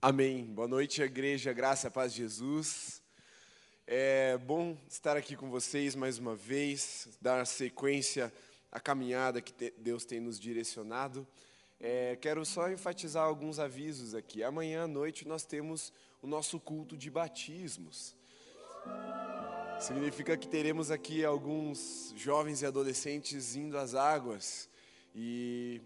Amém. Boa noite, igreja, graça paz de Jesus. É bom estar aqui com vocês mais uma vez, dar sequência à caminhada que Deus tem nos direcionado. É, quero só enfatizar alguns avisos aqui. Amanhã à noite nós temos o nosso culto de batismos. Significa que teremos aqui alguns jovens e adolescentes indo às águas e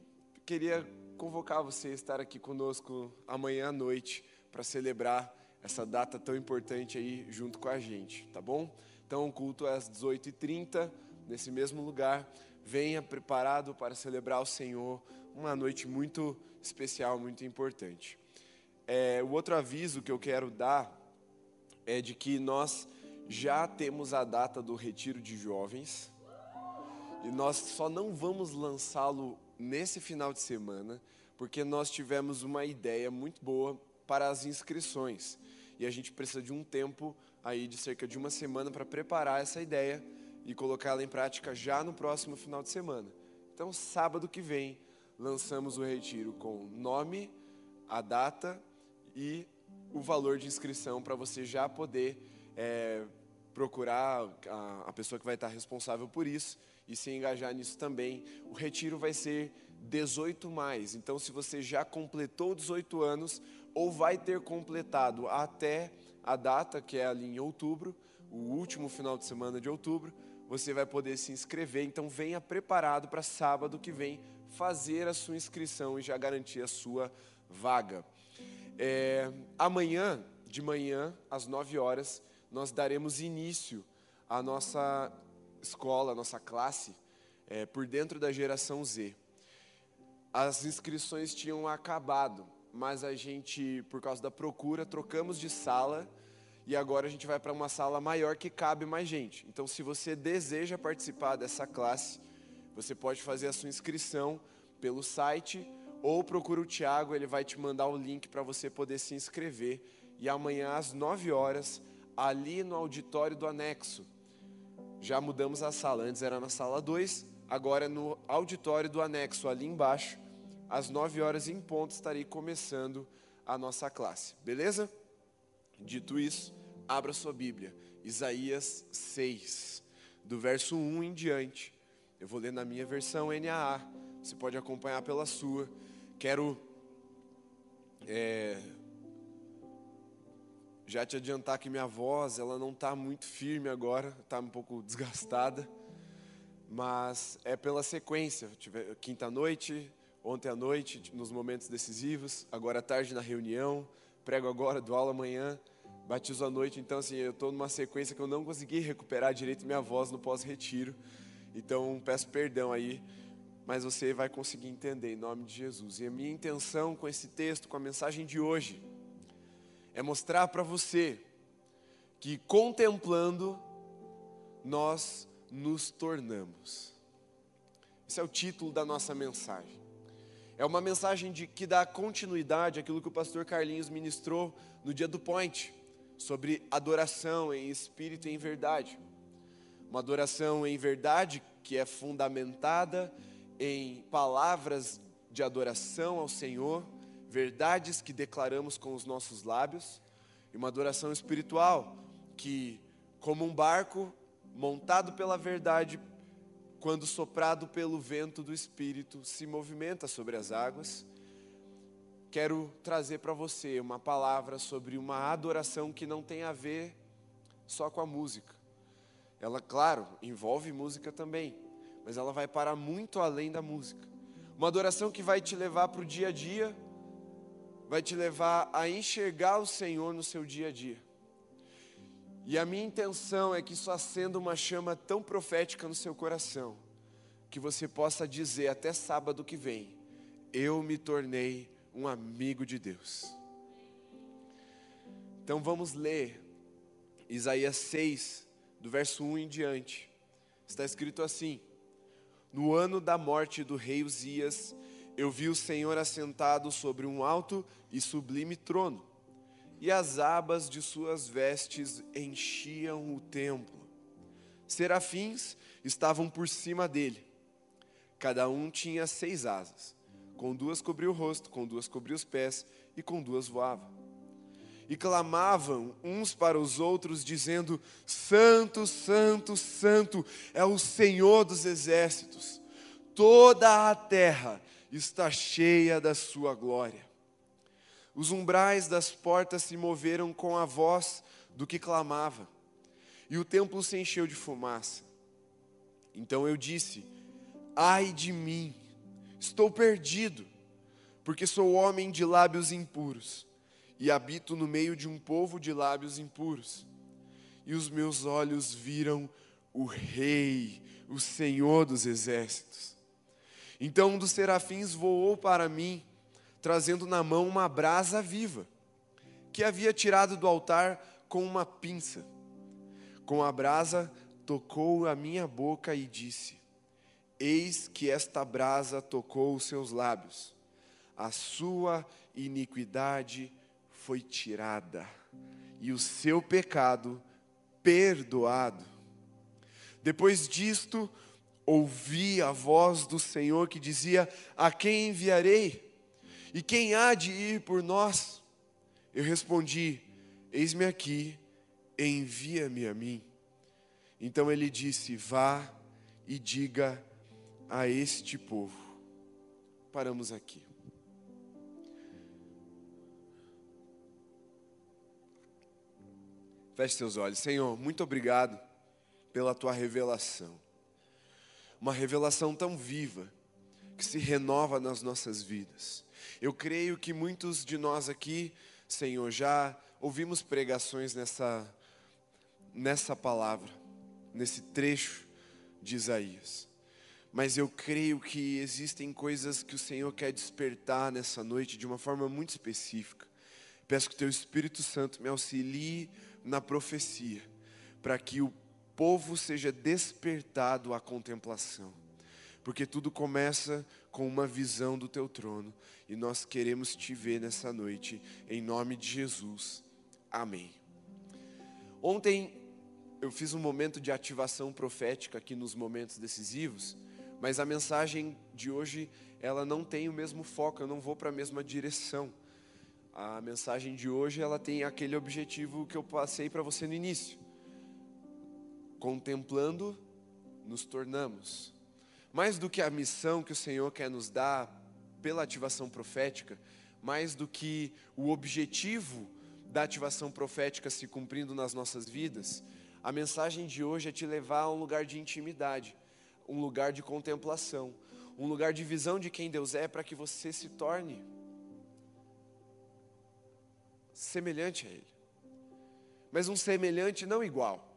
queria convocar você a estar aqui conosco amanhã à noite para celebrar essa data tão importante aí junto com a gente, tá bom? Então, o culto é às 18h30, nesse mesmo lugar. Venha preparado para celebrar o Senhor, uma noite muito especial, muito importante. É, o outro aviso que eu quero dar é de que nós já temos a data do retiro de jovens e nós só não vamos lançá-lo nesse final de semana, porque nós tivemos uma ideia muito boa para as inscrições. E a gente precisa de um tempo aí de cerca de uma semana para preparar essa ideia e colocá-la em prática já no próximo final de semana. Então, sábado que vem, lançamos o retiro com nome, a data e o valor de inscrição para você já poder é, procurar a, a pessoa que vai estar responsável por isso e se engajar nisso também. O retiro vai ser 18 mais. Então, se você já completou 18 anos ou vai ter completado até a data, que é ali em outubro, o último final de semana de outubro, você vai poder se inscrever. Então, venha preparado para sábado que vem fazer a sua inscrição e já garantir a sua vaga. É, amanhã, de manhã, às 9 horas, nós daremos início à nossa escola, nossa classe, é, por dentro da geração Z. As inscrições tinham acabado, mas a gente, por causa da procura, trocamos de sala e agora a gente vai para uma sala maior que cabe mais gente. Então, se você deseja participar dessa classe, você pode fazer a sua inscrição pelo site ou procura o Tiago, ele vai te mandar o link para você poder se inscrever. E amanhã às 9 horas ali no auditório do anexo. Já mudamos a sala, antes era na sala 2, agora é no auditório do anexo, ali embaixo. Às 9 horas em ponto estarei começando a nossa classe, beleza? Dito isso, abra sua Bíblia, Isaías 6, do verso 1 em diante. Eu vou ler na minha versão NAA, você pode acompanhar pela sua. Quero é, já te adiantar que minha voz, ela não está muito firme agora, está um pouco desgastada, mas é pela sequência. Tive quinta noite, ontem à noite, nos momentos decisivos, agora à tarde na reunião, prego agora, do aula amanhã, batizo à noite. Então, assim, eu estou numa sequência que eu não consegui recuperar direito minha voz no pós-retiro. Então, peço perdão aí, mas você vai conseguir entender em nome de Jesus. E a minha intenção com esse texto, com a mensagem de hoje, é mostrar para você que contemplando nós nos tornamos. Esse é o título da nossa mensagem. É uma mensagem de, que dá continuidade àquilo que o pastor Carlinhos ministrou no dia do Point, sobre adoração em espírito e em verdade. Uma adoração em verdade que é fundamentada em palavras de adoração ao Senhor verdades que declaramos com os nossos lábios, e uma adoração espiritual que, como um barco montado pela verdade, quando soprado pelo vento do Espírito, se movimenta sobre as águas. Quero trazer para você uma palavra sobre uma adoração que não tem a ver só com a música. Ela, claro, envolve música também, mas ela vai para muito além da música. Uma adoração que vai te levar para o dia a dia, vai te levar a enxergar o Senhor no seu dia a dia. E a minha intenção é que isso acenda uma chama tão profética no seu coração, que você possa dizer até sábado que vem: Eu me tornei um amigo de Deus. Então vamos ler Isaías 6, do verso 1 em diante. Está escrito assim: No ano da morte do rei Uzias, eu vi o Senhor assentado sobre um alto e sublime trono, e as abas de suas vestes enchiam o templo. Serafins estavam por cima dele. Cada um tinha seis asas. Com duas cobria o rosto, com duas cobria os pés, e com duas voava. e clamavam uns para os outros, dizendo: Santo, Santo, Santo é o Senhor dos exércitos, toda a terra está cheia da sua glória. Os umbrais das portas se moveram com a voz do que clamava, e o templo se encheu de fumaça. Então eu disse: Ai de mim, estou perdido, porque sou homem de lábios impuros e habito no meio de um povo de lábios impuros. E os meus olhos viram o Rei, o Senhor dos exércitos. Então um dos serafins voou para mim, trazendo na mão uma brasa viva, que havia tirado do altar com uma pinça. Com a brasa tocou a minha boca e disse: Eis que esta brasa tocou os seus lábios, a sua iniquidade foi tirada e o seu pecado perdoado. Depois disto, ouvi a voz do Senhor que dizia: A quem enviarei? E quem há de ir por nós? Eu respondi: Eis-me aqui, envia-me a mim. Então ele disse: Vá e diga a este povo. Paramos aqui. Feche seus olhos. Senhor, muito obrigado pela tua revelação. Uma revelação tão viva que se renova nas nossas vidas. Eu creio que muitos de nós aqui, Senhor, já ouvimos pregações nessa nessa palavra, nesse trecho de Isaías. Mas eu creio que existem coisas que o Senhor quer despertar nessa noite de uma forma muito específica. Peço que o teu Espírito Santo me auxilie na profecia, para que o povo seja despertado à contemplação. Porque tudo começa com uma visão do teu trono, e nós queremos te ver nessa noite, em nome de Jesus. Amém. Ontem eu fiz um momento de ativação profética aqui nos momentos decisivos, mas a mensagem de hoje ela não tem o mesmo foco, eu não vou para a mesma direção a mensagem de hoje ela tem aquele objetivo que eu passei para você no início. Contemplando, nos tornamos. Mais do que a missão que o Senhor quer nos dar pela ativação profética, mais do que o objetivo da ativação profética se cumprindo nas nossas vidas, a mensagem de hoje é te levar a um lugar de intimidade, um lugar de contemplação, um lugar de visão de quem Deus é para que você se torne semelhante a Ele. Mas um semelhante não igual.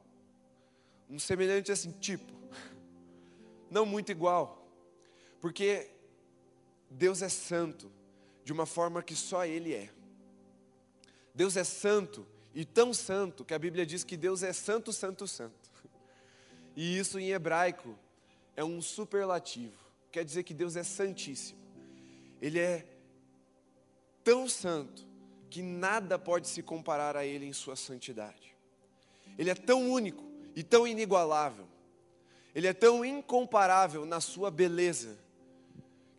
Um semelhante assim, tipo. Não muito igual. Porque Deus é santo de uma forma que só Ele é. Deus é santo e tão santo que a Bíblia diz que Deus é santo, santo, santo. E isso em hebraico é um superlativo. Quer dizer que Deus é santíssimo. Ele é tão santo que nada pode se comparar a Ele em sua santidade. Ele é tão único e tão inigualável, Ele é tão incomparável na sua beleza,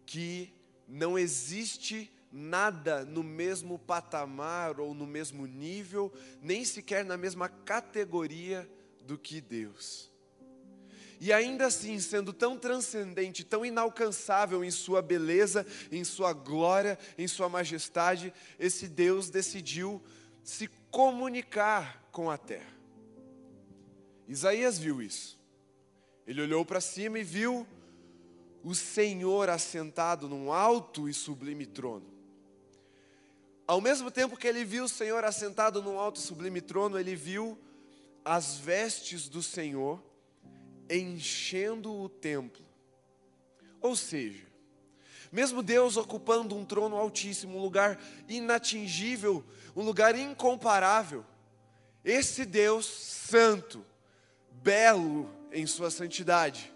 que não existe nada no mesmo patamar ou no mesmo nível, nem sequer na mesma categoria do que Deus. E ainda assim, sendo tão transcendente, tão inalcançável em sua beleza, em sua glória, em sua majestade, esse Deus decidiu se comunicar com a terra. Isaías viu isso. Ele olhou para cima e viu o Senhor assentado num alto e sublime trono. Ao mesmo tempo que ele viu o Senhor assentado num alto e sublime trono, ele viu as vestes do Senhor enchendo o templo. Ou seja, mesmo Deus ocupando um trono altíssimo, um lugar inatingível, um lugar incomparável, esse Deus santo, belo em sua santidade,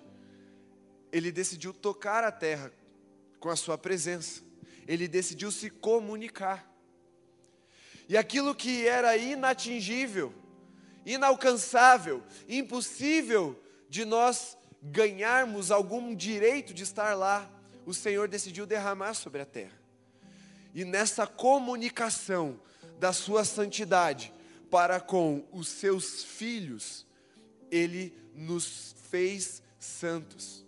ele decidiu tocar a terra com a sua presença, ele decidiu se comunicar. E aquilo que era inatingível, inalcançável, impossível de nós ganharmos algum direito de estar lá, o Senhor decidiu derramar sobre a terra. E nessa comunicação da sua santidade para com os seus filhos, ele nos fez santos.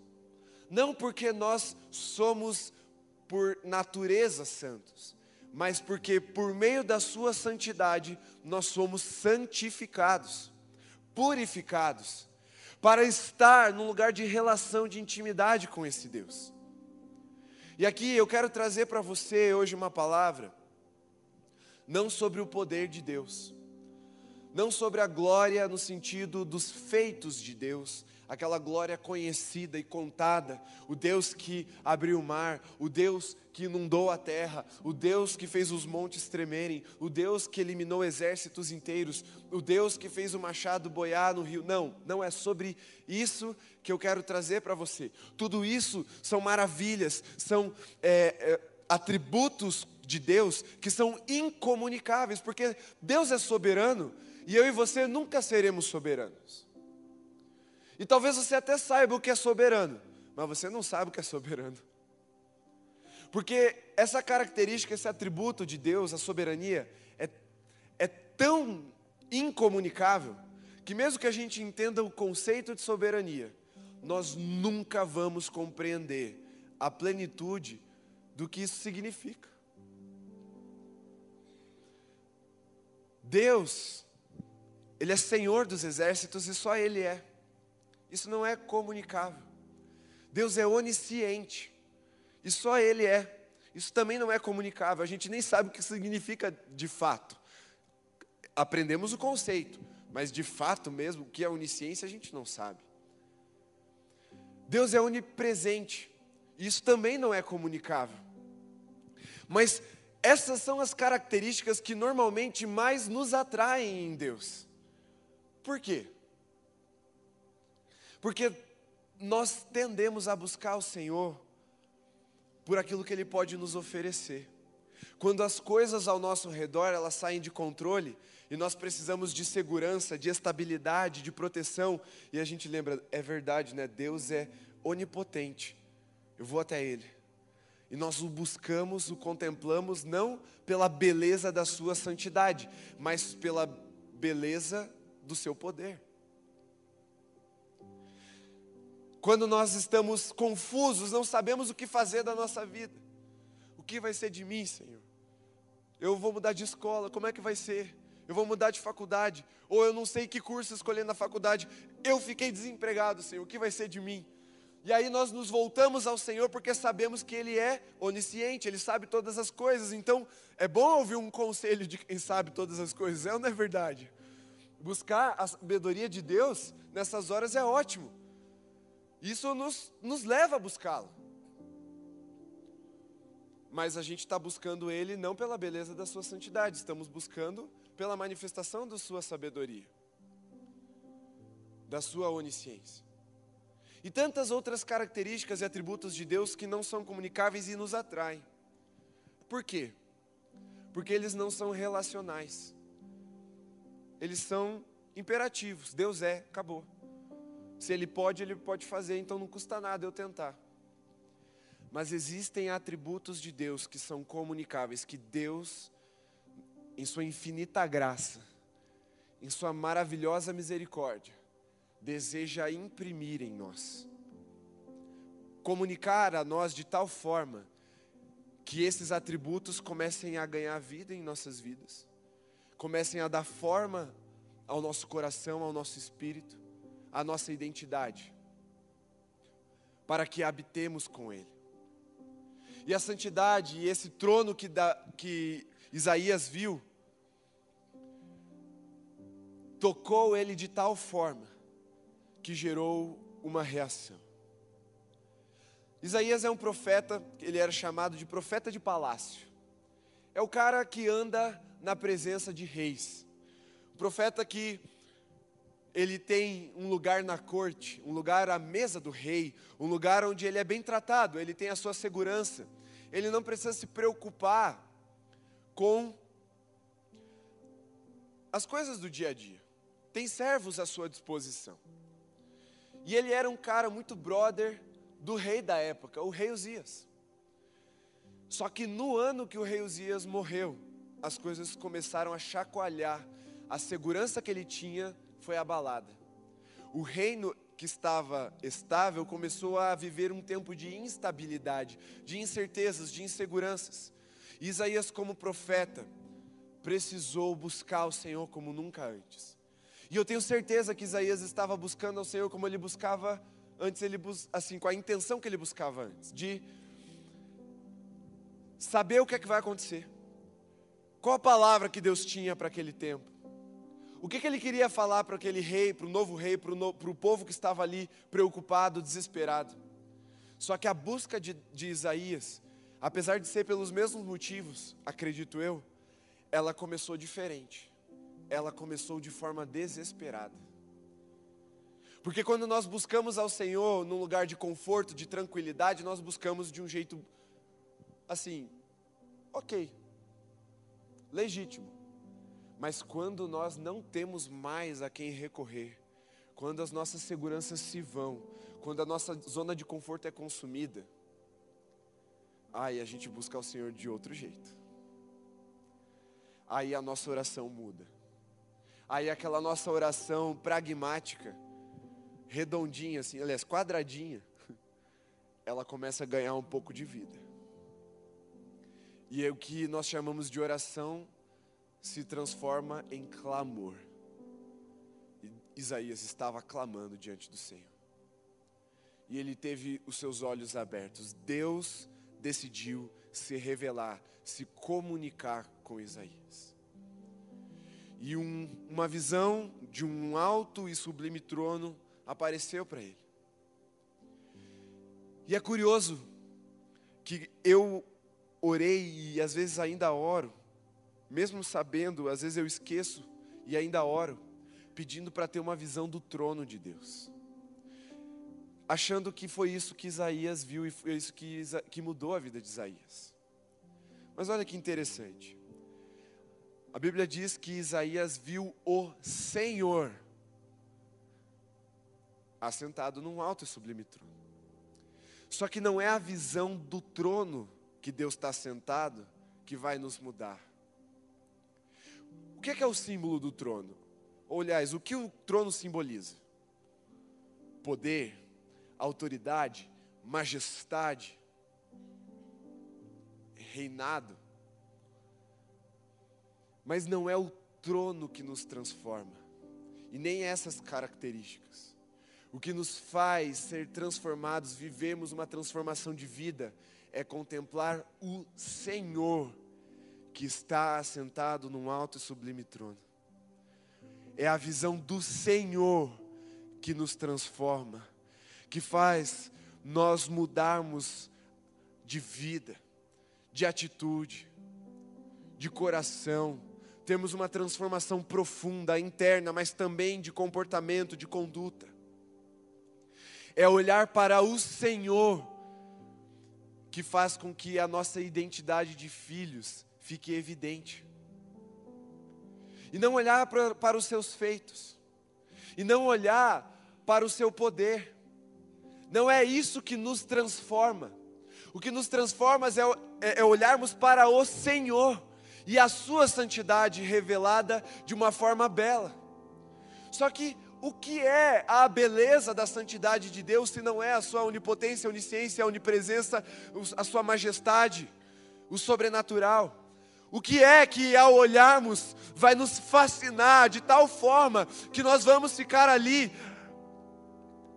Não porque nós somos por natureza santos, mas porque por meio da sua santidade nós somos santificados, purificados, para estar num lugar de relação, de intimidade com esse Deus. E aqui eu quero trazer para você hoje uma palavra, não sobre o poder de Deus, não sobre a glória no sentido dos feitos de Deus, aquela glória conhecida e contada, o Deus que abriu o mar, o Deus que inundou a terra, o Deus que fez os montes tremerem, o Deus que eliminou exércitos inteiros, o Deus que fez o machado boiar no rio. Não, não é sobre isso que eu quero trazer para você. Tudo isso são maravilhas, são é, é, atributos de Deus que são incomunicáveis, porque Deus é soberano e eu e você nunca seremos soberanos. E talvez você até saiba o que é soberano, mas você não sabe o que é soberano. Porque essa característica, esse atributo de Deus, a soberania, é, é tão incomunicável que, mesmo que a gente entenda o conceito de soberania, nós nunca vamos compreender a plenitude do que isso significa. Deus ele é Senhor dos exércitos e só Ele é. Isso não é comunicável. Deus é onisciente e só Ele é. Isso também não é comunicável. A gente nem sabe o que significa de fato. Aprendemos o conceito, mas de fato mesmo, o que é onisciência a gente não sabe. Deus é onipresente. Isso também não é comunicável. Mas essas são as características que normalmente mais nos atraem em Deus. Por quê? Porque nós tendemos a buscar o Senhor por aquilo que Ele pode nos oferecer. Quando as coisas ao nosso redor elas saem de controle e nós precisamos de segurança, de estabilidade, de proteção, e a gente lembra, é verdade, né? Deus é onipotente. Eu vou até Ele. E nós o buscamos, o contemplamos não pela beleza da sua santidade, mas pela beleza do seu poder. Quando nós estamos confusos, não sabemos o que fazer da nossa vida. O que vai ser de mim, Senhor? Eu vou mudar de escola, como é que vai ser? Eu vou mudar de faculdade, ou eu não sei que curso escolher na faculdade. Eu fiquei desempregado, Senhor, o que vai ser de mim? E aí nós nos voltamos ao Senhor porque sabemos que Ele é onisciente, Ele sabe todas as coisas. Então é bom ouvir um conselho de quem sabe todas as coisas, é ou não é verdade? Buscar a sabedoria de Deus nessas horas é ótimo. Isso nos, nos leva a buscá-lo. Mas a gente está buscando Ele não pela beleza da Sua santidade, estamos buscando pela manifestação da Sua sabedoria, da Sua onisciência. E tantas outras características e atributos de Deus que não são comunicáveis e nos atraem. Por quê? Porque eles não são relacionais eles são imperativos. Deus é, acabou. Se Ele pode, Ele pode fazer, então não custa nada eu tentar. Mas existem atributos de Deus que são comunicáveis, que Deus, em Sua infinita graça, em Sua maravilhosa misericórdia, deseja imprimir em nós. Comunicar a nós de tal forma que esses atributos comecem a ganhar vida em nossas vidas comecem a dar forma ao nosso coração, ao nosso espírito, à nossa identidade, para que habitemos com Ele. E a santidade e esse trono que, da, que Isaías viu, tocou ele de tal forma que gerou uma reação. Isaías é um profeta, ele era chamado de profeta de palácio. É o cara que anda na presença de reis. O profeta que ele tem um lugar na corte, um lugar à mesa do rei, um lugar onde ele é bem tratado, ele tem a sua segurança. Ele não precisa se preocupar com as coisas do dia a dia. Tem servos à sua disposição. E ele era um cara muito brother do rei da época, o rei Uzias. Só que no ano que o rei Uzias morreu, as coisas começaram a chacoalhar. A segurança que ele tinha foi abalada. O reino que estava estável começou a viver um tempo de instabilidade, de incertezas, de inseguranças. Isaías, como profeta, precisou buscar o Senhor como nunca antes. E eu tenho certeza que Isaías estava buscando ao Senhor como ele buscava antes, ele assim, com a intenção que ele buscava antes, de saber o que é que vai acontecer. Qual a palavra que Deus tinha para aquele tempo? O que, que ele queria falar para aquele rei, para o novo rei, para o no, povo que estava ali preocupado, desesperado? Só que a busca de, de Isaías, apesar de ser pelos mesmos motivos, acredito eu, ela começou diferente. Ela começou de forma desesperada. Porque quando nós buscamos ao Senhor num lugar de conforto, de tranquilidade, nós buscamos de um jeito assim, ok, legítimo. Mas quando nós não temos mais a quem recorrer, quando as nossas seguranças se vão, quando a nossa zona de conforto é consumida, aí a gente busca o Senhor de outro jeito. Aí a nossa oração muda. Aí aquela nossa oração pragmática, redondinha assim, aliás, quadradinha, ela começa a ganhar um pouco de vida. E é o que nós chamamos de oração se transforma em clamor. Isaías estava clamando diante do Senhor. E ele teve os seus olhos abertos. Deus decidiu se revelar, se comunicar com Isaías. E um, uma visão de um alto e sublime trono apareceu para ele. E é curioso que eu orei e às vezes ainda oro mesmo sabendo, às vezes eu esqueço e ainda oro, pedindo para ter uma visão do trono de Deus. Achando que foi isso que Isaías viu e foi isso que, que mudou a vida de Isaías. Mas olha que interessante. A Bíblia diz que Isaías viu o Senhor assentado num alto e sublime trono. Só que não é a visão do trono que Deus está sentado que vai nos mudar. O que é, que é o símbolo do trono? Ou, aliás, o que o trono simboliza? Poder, autoridade, majestade, reinado. Mas não é o trono que nos transforma, e nem essas características. O que nos faz ser transformados, vivemos uma transformação de vida, é contemplar o Senhor que está assentado num alto e sublime trono. É a visão do Senhor que nos transforma, que faz nós mudarmos de vida, de atitude, de coração. Temos uma transformação profunda, interna, mas também de comportamento, de conduta. É olhar para o Senhor que faz com que a nossa identidade de filhos fique evidente. E não olhar para, para os seus feitos, e não olhar para o seu poder. Não é isso que nos transforma. O que nos transforma é, é, é olharmos para o Senhor e a Sua santidade revelada de uma forma bela. Só que o que é a beleza da santidade de Deus se não é a Sua onipotência, onisciência, a onipresença, a Sua majestade, o sobrenatural? O que é que ao olharmos vai nos fascinar de tal forma que nós vamos ficar ali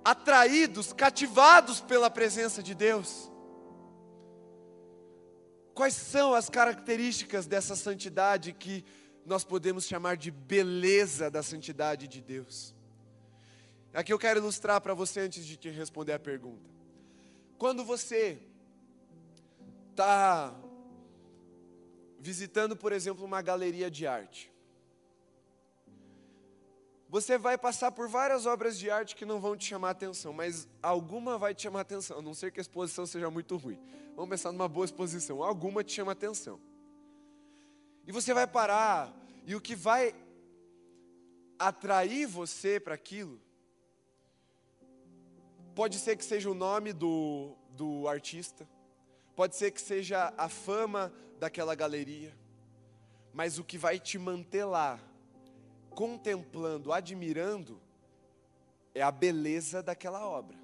atraídos, cativados pela presença de Deus? Quais são as características dessa santidade que nós podemos chamar de beleza da santidade de Deus? Aqui eu quero ilustrar para você antes de te responder a pergunta. Quando você está visitando, por exemplo, uma galeria de arte. Você vai passar por várias obras de arte que não vão te chamar atenção, mas alguma vai te chamar atenção, a não ser que a exposição seja muito ruim. Vamos pensar numa boa exposição, alguma te chama atenção. E você vai parar, e o que vai atrair você para aquilo, pode ser que seja o nome do, do artista, pode ser que seja a fama daquela galeria, Mas o que vai te manter lá, contemplando, admirando, é a beleza daquela obra.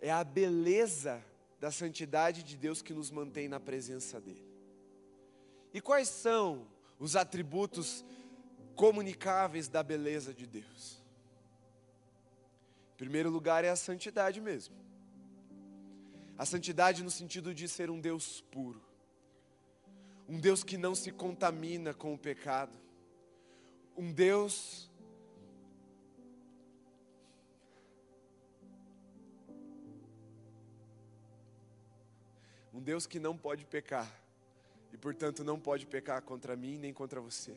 É a beleza da santidade de Deus que nos mantém na presença dEle. E quais são os atributos comunicáveis da beleza de Deus? Primeiro lugar é a santidade mesmo. A santidade no sentido de ser um Deus puro. Um Deus que não se contamina com o pecado. Um Deus Um Deus que não pode pecar e, portanto, não pode pecar contra mim nem contra você.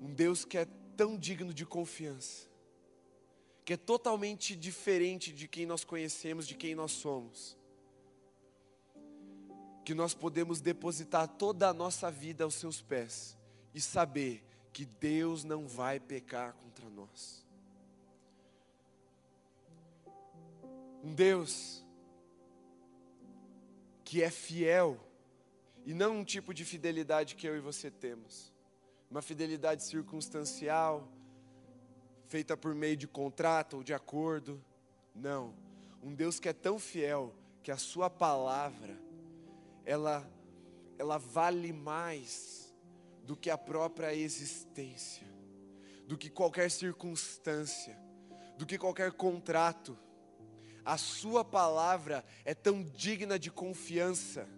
Um Deus que é tão digno de confiança, que é totalmente diferente de quem nós conhecemos, de quem nós somos. Que nós podemos depositar toda a nossa vida aos seus pés e saber que Deus não vai pecar contra nós. Um Deus que é fiel e não um tipo de fidelidade que eu e você temos, uma fidelidade circunstancial, feita por meio de contrato ou de acordo. Não, um Deus que é tão fiel que a sua palavra ela ela vale mais do que a própria existência, do que qualquer circunstância, do que qualquer contrato a Sua palavra é tão digna de confiança,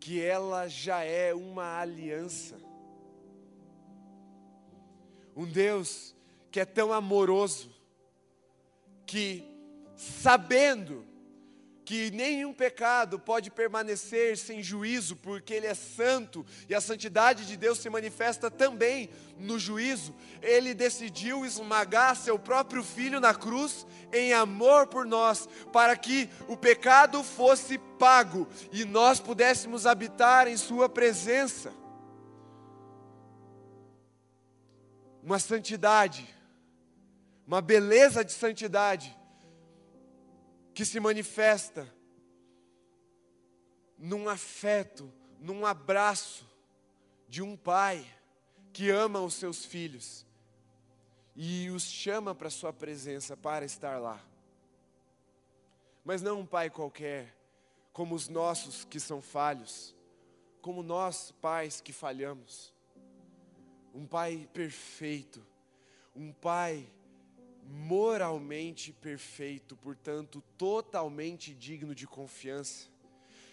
que ela já é uma aliança. Um Deus que é tão amoroso, que sabendo que nenhum pecado pode permanecer sem juízo, porque Ele é santo e a santidade de Deus se manifesta também no juízo. Ele decidiu esmagar seu próprio filho na cruz em amor por nós, para que o pecado fosse pago e nós pudéssemos habitar em Sua presença. Uma santidade, uma beleza de santidade que se manifesta num afeto, num abraço de um pai que ama os seus filhos e os chama para sua presença para estar lá. Mas não um pai qualquer, como os nossos que são falhos, como nós pais que falhamos. Um pai perfeito, um pai moralmente perfeito, portanto, totalmente digno de confiança,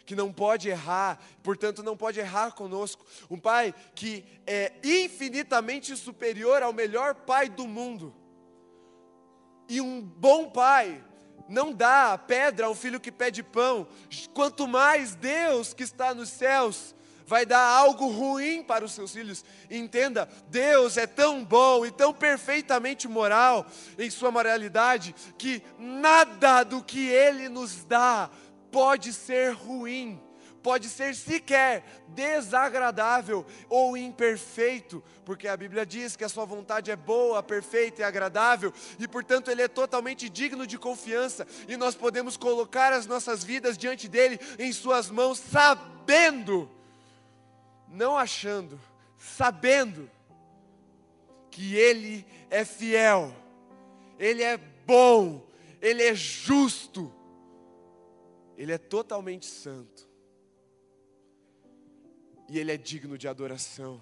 que não pode errar, portanto, não pode errar conosco. Um pai que é infinitamente superior ao melhor pai do mundo. E um bom pai não dá pedra ao filho que pede pão, quanto mais Deus que está nos céus vai dar algo ruim para os seus filhos. Entenda, Deus é tão bom e tão perfeitamente moral em sua moralidade que nada do que Ele nos dá pode ser ruim, pode ser sequer desagradável ou imperfeito, porque a Bíblia diz que a sua vontade é boa, perfeita e agradável, e portanto Ele é totalmente digno de confiança, e nós podemos colocar as nossas vidas diante dEle em Suas mãos, sabendo não achando, sabendo que Ele é fiel, Ele é bom, Ele é justo, Ele é totalmente santo e Ele é digno de adoração.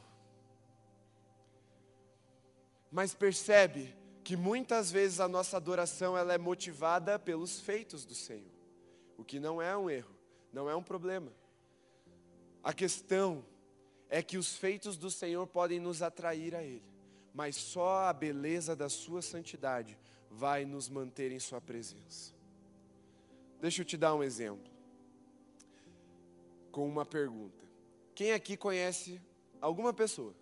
Mas percebe que muitas vezes a nossa adoração ela é motivada pelos feitos do Senhor, o que não é um erro, não é um problema. A questão é que os feitos do Senhor podem nos atrair a Ele, mas só a beleza da Sua santidade vai nos manter em Sua presença. Deixa eu te dar um exemplo, com uma pergunta. Quem aqui conhece alguma pessoa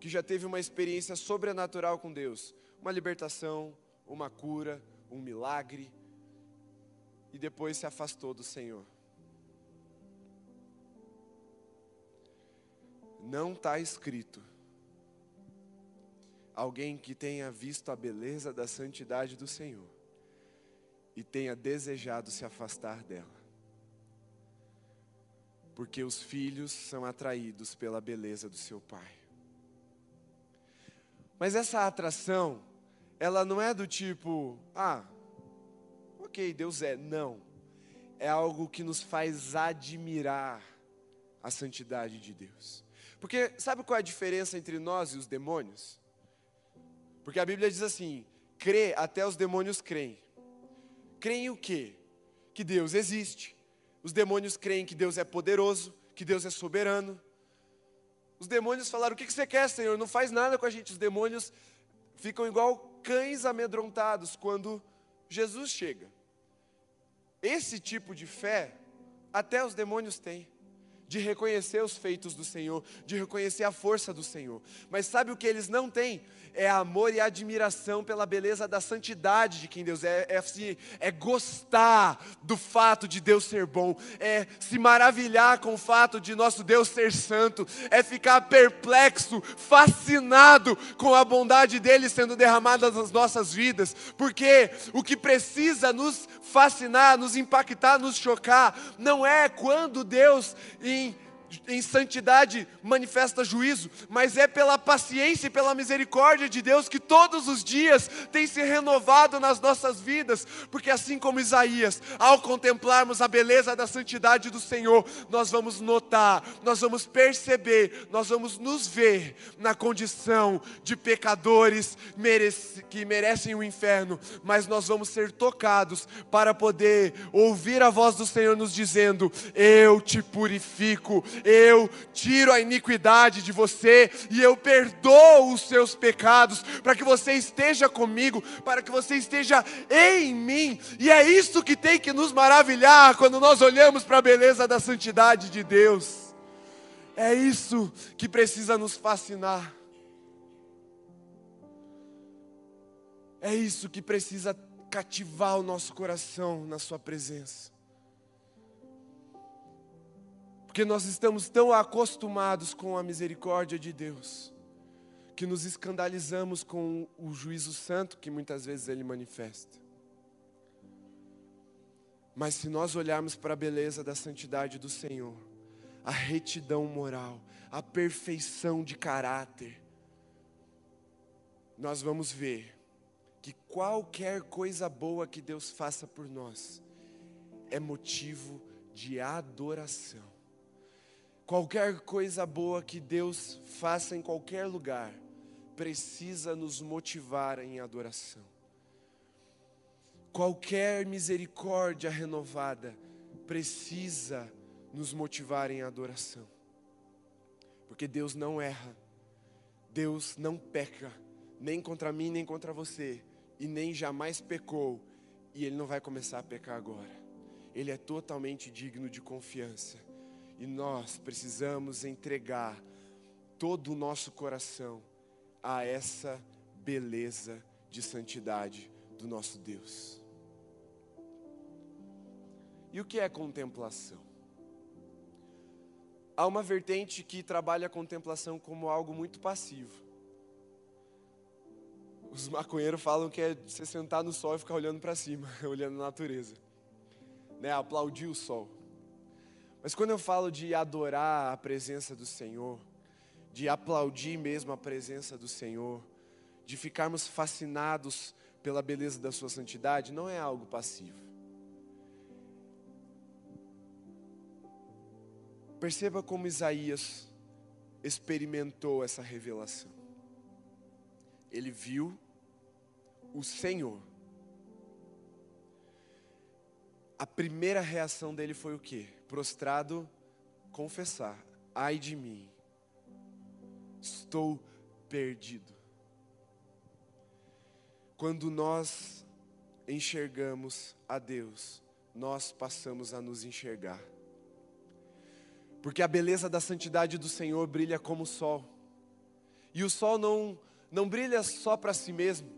que já teve uma experiência sobrenatural com Deus? Uma libertação, uma cura, um milagre, e depois se afastou do Senhor? Não está escrito alguém que tenha visto a beleza da santidade do Senhor e tenha desejado se afastar dela. porque os filhos são atraídos pela beleza do seu pai. Mas essa atração, ela não é do tipo, ah, ok, Deus é. Não. É algo que nos faz admirar a santidade de Deus. Porque sabe qual é a diferença entre nós e os demônios? Porque a Bíblia diz assim: crê, até os demônios creem. Creem o quê? Que Deus existe. Os demônios creem que Deus é poderoso, que Deus é soberano. Os demônios falaram: O que você quer, Senhor? Não faz nada com a gente. Os demônios ficam igual cães amedrontados quando Jesus chega. Esse tipo de fé, até os demônios têm de reconhecer os feitos do Senhor, de reconhecer a força do Senhor. Mas sabe o que eles não têm? É amor e admiração pela beleza da santidade de quem Deus é. É, assim, é gostar do fato de Deus ser bom, é se maravilhar com o fato de nosso Deus ser santo, é ficar perplexo, fascinado com a bondade dele sendo derramada nas nossas vidas, porque o que precisa nos fascinar, nos impactar, nos chocar, não é quando Deus em em santidade manifesta juízo, mas é pela paciência e pela misericórdia de Deus que todos os dias tem se renovado nas nossas vidas, porque assim como Isaías, ao contemplarmos a beleza da santidade do Senhor, nós vamos notar, nós vamos perceber, nós vamos nos ver na condição de pecadores que merecem o inferno, mas nós vamos ser tocados para poder ouvir a voz do Senhor nos dizendo: Eu te purifico eu tiro a iniquidade de você e eu perdoo os seus pecados, para que você esteja comigo, para que você esteja em mim. E é isso que tem que nos maravilhar quando nós olhamos para a beleza da santidade de Deus. É isso que precisa nos fascinar. É isso que precisa cativar o nosso coração na Sua presença. Porque nós estamos tão acostumados com a misericórdia de Deus, que nos escandalizamos com o juízo santo que muitas vezes Ele manifesta. Mas se nós olharmos para a beleza da santidade do Senhor, a retidão moral, a perfeição de caráter, nós vamos ver que qualquer coisa boa que Deus faça por nós é motivo de adoração. Qualquer coisa boa que Deus faça em qualquer lugar, precisa nos motivar em adoração. Qualquer misericórdia renovada precisa nos motivar em adoração. Porque Deus não erra, Deus não peca, nem contra mim, nem contra você, e nem jamais pecou, e Ele não vai começar a pecar agora. Ele é totalmente digno de confiança. E nós precisamos entregar todo o nosso coração a essa beleza de santidade do nosso Deus. E o que é contemplação? Há uma vertente que trabalha a contemplação como algo muito passivo. Os maconheiros falam que é você sentar no sol e ficar olhando para cima, olhando a natureza, né? Aplaudir o sol. Mas quando eu falo de adorar a presença do Senhor, de aplaudir mesmo a presença do Senhor, de ficarmos fascinados pela beleza da Sua santidade, não é algo passivo. Perceba como Isaías experimentou essa revelação. Ele viu o Senhor. A primeira reação dele foi o quê? Prostrado, confessar: ai de mim, estou perdido. Quando nós enxergamos a Deus, nós passamos a nos enxergar. Porque a beleza da santidade do Senhor brilha como o sol. E o sol não, não brilha só para si mesmo.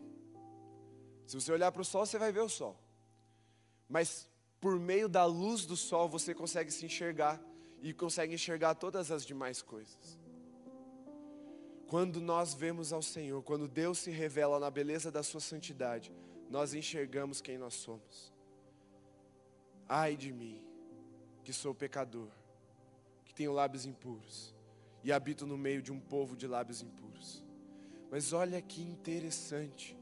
Se você olhar para o sol, você vai ver o sol. Mas por meio da luz do sol você consegue se enxergar e consegue enxergar todas as demais coisas. Quando nós vemos ao Senhor, quando Deus se revela na beleza da Sua santidade, nós enxergamos quem nós somos. Ai de mim, que sou pecador, tenho lábios impuros e habito no meio de um povo de lábios impuros. Mas olha que interessante,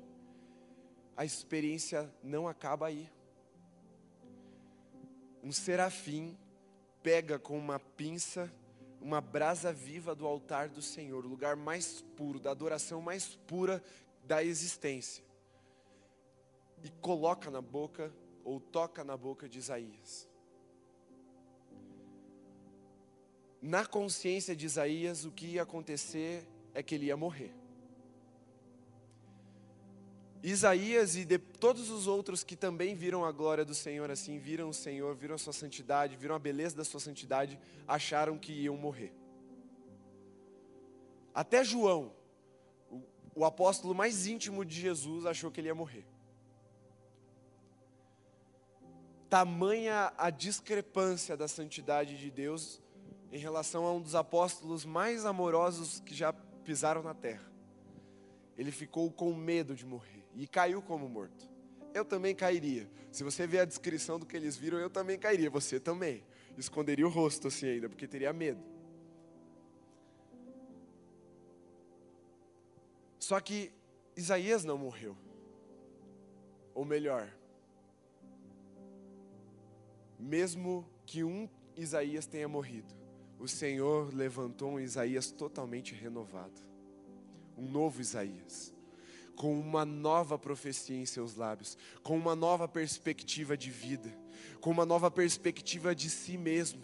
a experiência não acaba aí. Um serafim pega com uma pinça uma brasa viva do altar do Senhor, o lugar mais puro, da adoração mais pura da existência, e coloca na boca ou toca na boca de Isaías. Na consciência de Isaías, o que ia acontecer é que ele ia morrer. Isaías e de, todos os outros que também viram a glória do Senhor assim, viram o Senhor, viram a sua santidade, viram a beleza da sua santidade, acharam que iam morrer. Até João, o, o apóstolo mais íntimo de Jesus, achou que ele ia morrer. Tamanha a discrepância da santidade de Deus em relação a um dos apóstolos mais amorosos que já pisaram na terra. Ele ficou com medo de morrer e caiu como morto. Eu também cairia. Se você ver a descrição do que eles viram, eu também cairia. Você também. Esconderia o rosto assim ainda, porque teria medo. Só que Isaías não morreu. Ou melhor, mesmo que um Isaías tenha morrido, o Senhor levantou um Isaías totalmente renovado. Um novo Isaías com uma nova profecia em seus lábios, com uma nova perspectiva de vida, com uma nova perspectiva de si mesmo.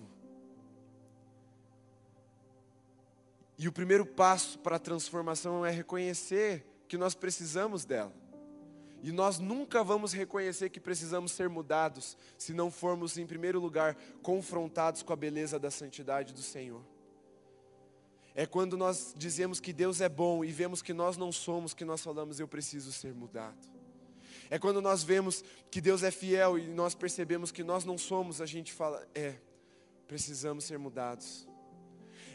E o primeiro passo para a transformação é reconhecer que nós precisamos dela. E nós nunca vamos reconhecer que precisamos ser mudados se não formos, em primeiro lugar, confrontados com a beleza da santidade do Senhor. É quando nós dizemos que Deus é bom e vemos que nós não somos, que nós falamos, eu preciso ser mudado. É quando nós vemos que Deus é fiel e nós percebemos que nós não somos, a gente fala, é, precisamos ser mudados.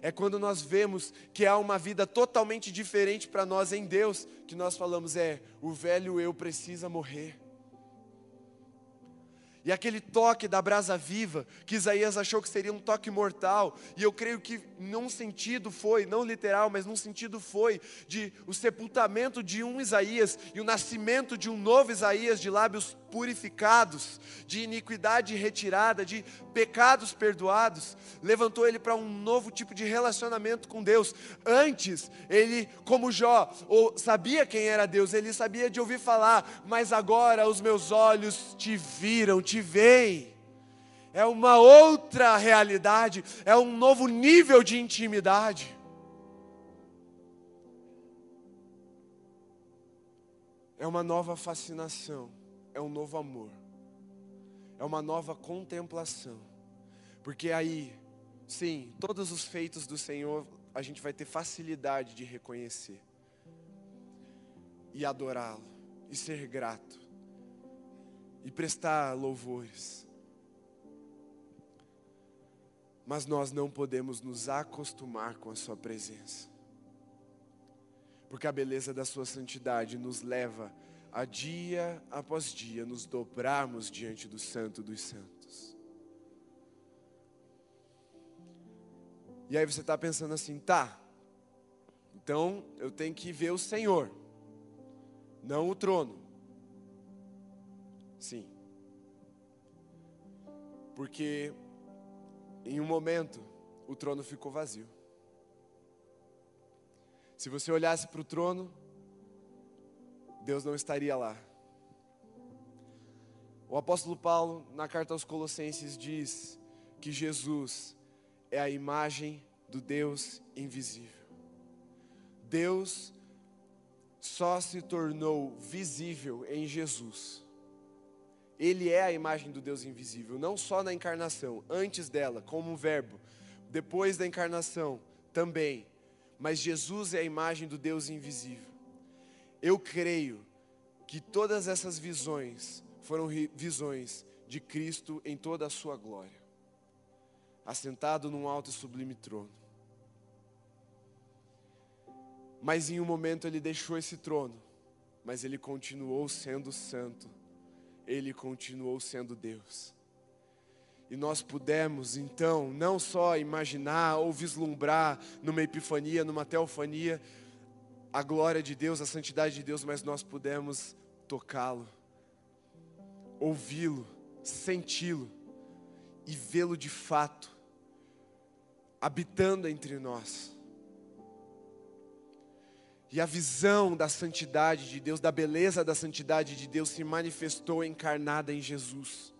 É quando nós vemos que há uma vida totalmente diferente para nós em Deus, que nós falamos, é, o velho eu precisa morrer. E aquele toque da brasa viva, que Isaías achou que seria um toque mortal, e eu creio que num sentido foi, não literal, mas num sentido foi, de o sepultamento de um Isaías e o nascimento de um novo Isaías de lábios purificados, de iniquidade retirada, de pecados perdoados, levantou ele para um novo tipo de relacionamento com Deus. Antes, ele, como Jó, ou sabia quem era Deus, ele sabia de ouvir falar, mas agora os meus olhos te viram, te veem. É uma outra realidade, é um novo nível de intimidade. É uma nova fascinação é um novo amor, é uma nova contemplação, porque aí, sim, todos os feitos do Senhor a gente vai ter facilidade de reconhecer e adorá-lo, e ser grato, e prestar louvores. Mas nós não podemos nos acostumar com a Sua presença, porque a beleza da Sua santidade nos leva a a dia após dia nos dobrarmos diante do Santo dos Santos. E aí você está pensando assim, tá, então eu tenho que ver o Senhor, não o trono. Sim. Porque em um momento o trono ficou vazio. Se você olhasse para o trono, Deus não estaria lá. O apóstolo Paulo, na carta aos Colossenses, diz que Jesus é a imagem do Deus invisível. Deus só se tornou visível em Jesus. Ele é a imagem do Deus invisível, não só na encarnação, antes dela, como Verbo, depois da encarnação também, mas Jesus é a imagem do Deus invisível. Eu creio que todas essas visões foram visões de Cristo em toda a sua glória, assentado num alto e sublime trono. Mas em um momento ele deixou esse trono, mas ele continuou sendo santo, ele continuou sendo Deus. e nós pudemos então não só imaginar ou vislumbrar numa epifania, numa teofania, a glória de Deus, a santidade de Deus, mas nós pudemos tocá-lo, ouvi-lo, senti-lo e vê-lo de fato, habitando entre nós. E a visão da santidade de Deus, da beleza da santidade de Deus se manifestou encarnada em Jesus.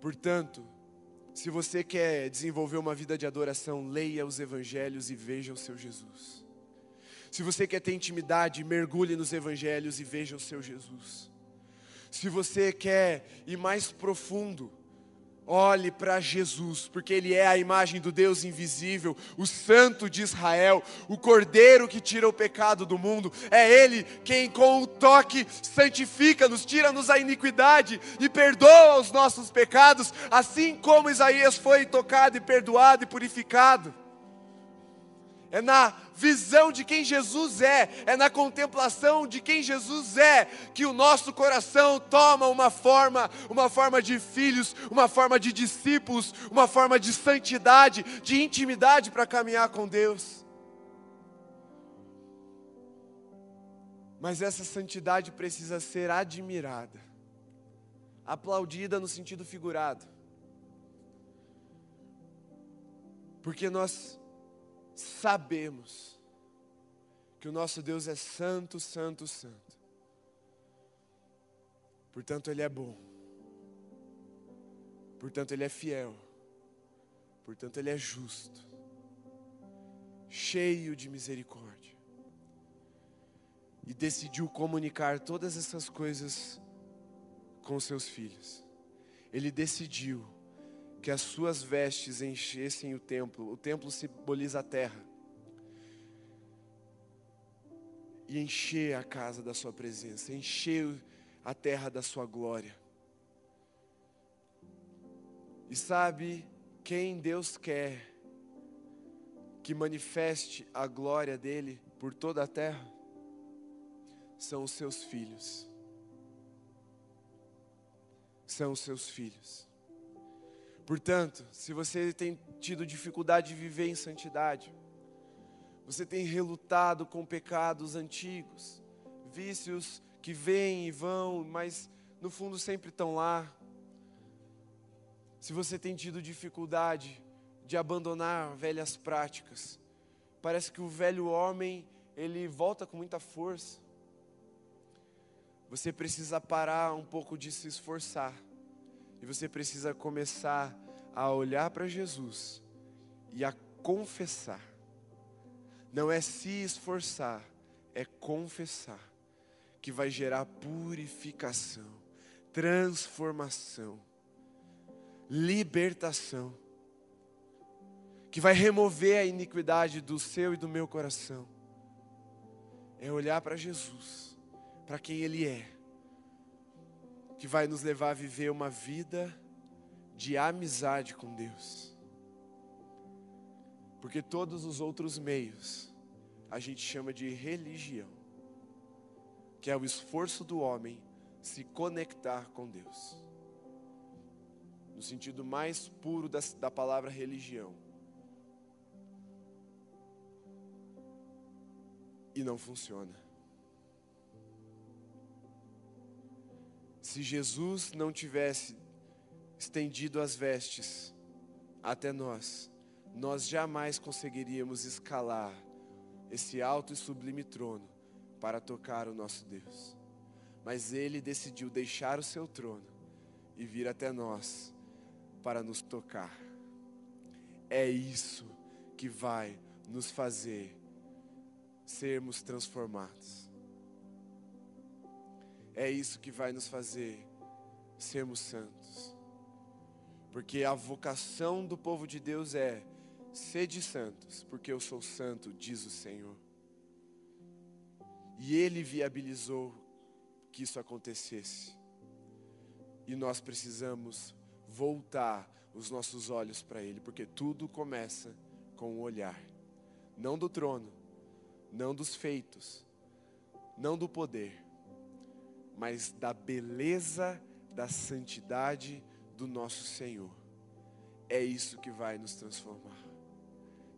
Portanto, se você quer desenvolver uma vida de adoração, leia os evangelhos e veja o seu Jesus. Se você quer ter intimidade, mergulhe nos evangelhos e veja o seu Jesus. Se você quer ir mais profundo, Olhe para Jesus, porque Ele é a imagem do Deus invisível, o Santo de Israel, o Cordeiro que tira o pecado do mundo. É Ele quem, com o toque, santifica-nos, tira-nos a iniquidade e perdoa os nossos pecados, assim como Isaías foi tocado e perdoado e purificado é na visão de quem Jesus é, é na contemplação de quem Jesus é, que o nosso coração toma uma forma, uma forma de filhos, uma forma de discípulos, uma forma de santidade, de intimidade para caminhar com Deus. Mas essa santidade precisa ser admirada, aplaudida no sentido figurado. Porque nós sabemos que o nosso Deus é santo, santo, santo. Portanto, Ele é bom. Portanto, Ele é fiel. Portanto, Ele é justo. Cheio de misericórdia. E decidiu comunicar todas essas coisas com seus filhos. Ele decidiu que as suas vestes enchessem o templo. O templo simboliza a terra. E encher a casa da sua presença, encher a terra da sua glória. E sabe quem Deus quer que manifeste a glória dele por toda a terra? São os seus filhos. São os seus filhos. Portanto, se você tem tido dificuldade de viver em santidade, você tem relutado com pecados antigos, vícios que vêm e vão, mas no fundo sempre estão lá. Se você tem tido dificuldade de abandonar velhas práticas, parece que o velho homem, ele volta com muita força. Você precisa parar um pouco de se esforçar e você precisa começar a olhar para Jesus e a confessar. Não é se esforçar, é confessar, que vai gerar purificação, transformação, libertação, que vai remover a iniquidade do seu e do meu coração. É olhar para Jesus, para quem Ele é que vai nos levar a viver uma vida de amizade com Deus. Porque todos os outros meios a gente chama de religião, que é o esforço do homem se conectar com Deus. No sentido mais puro da, da palavra religião. E não funciona. Se Jesus não tivesse estendido as vestes até nós, nós jamais conseguiríamos escalar esse alto e sublime trono para tocar o nosso Deus. Mas Ele decidiu deixar o seu trono e vir até nós para nos tocar. É isso que vai nos fazer sermos transformados. É isso que vai nos fazer sermos santos. Porque a vocação do povo de Deus é: sede santos, porque eu sou santo, diz o Senhor. E Ele viabilizou que isso acontecesse. E nós precisamos voltar os nossos olhos para Ele, porque tudo começa com o olhar, não do trono, não dos feitos, não do poder, mas da beleza, da santidade do nosso Senhor. É isso que vai nos transformar.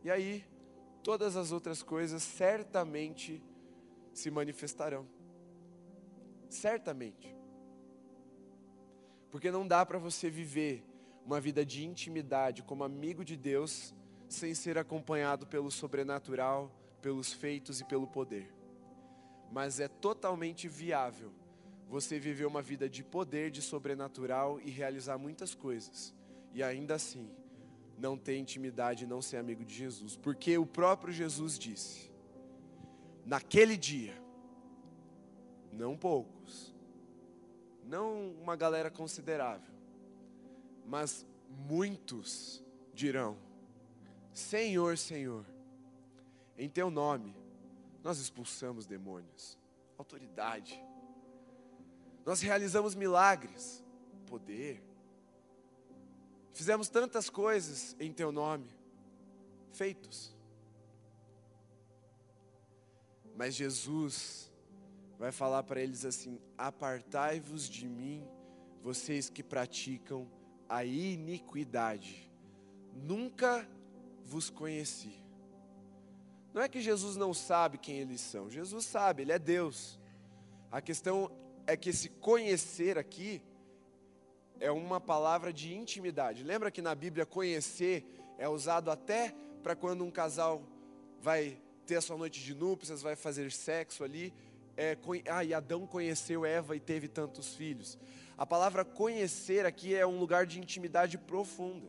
E aí, todas as outras coisas certamente se manifestarão. Certamente. Porque não dá para você viver uma vida de intimidade como amigo de Deus sem ser acompanhado pelo sobrenatural, pelos feitos e pelo poder. Mas é totalmente viável você viver uma vida de poder, de sobrenatural e realizar muitas coisas. E ainda assim, não ter intimidade e não ser amigo de Jesus. Porque o próprio Jesus disse: naquele dia, não poucos, não uma galera considerável, mas muitos dirão: Senhor, Senhor, em teu nome nós expulsamos demônios, autoridade, nós realizamos milagres, poder, fizemos tantas coisas em teu nome, feitos. Mas Jesus vai falar para eles assim: Apartai-vos de mim, vocês que praticam a iniquidade, nunca vos conheci. Não é que Jesus não sabe quem eles são, Jesus sabe, Ele é Deus. A questão é que esse conhecer aqui é uma palavra de intimidade. Lembra que na Bíblia conhecer é usado até para quando um casal vai ter a sua noite de núpcias, vai fazer sexo ali. É, ah, e Adão conheceu Eva e teve tantos filhos. A palavra conhecer aqui é um lugar de intimidade profunda,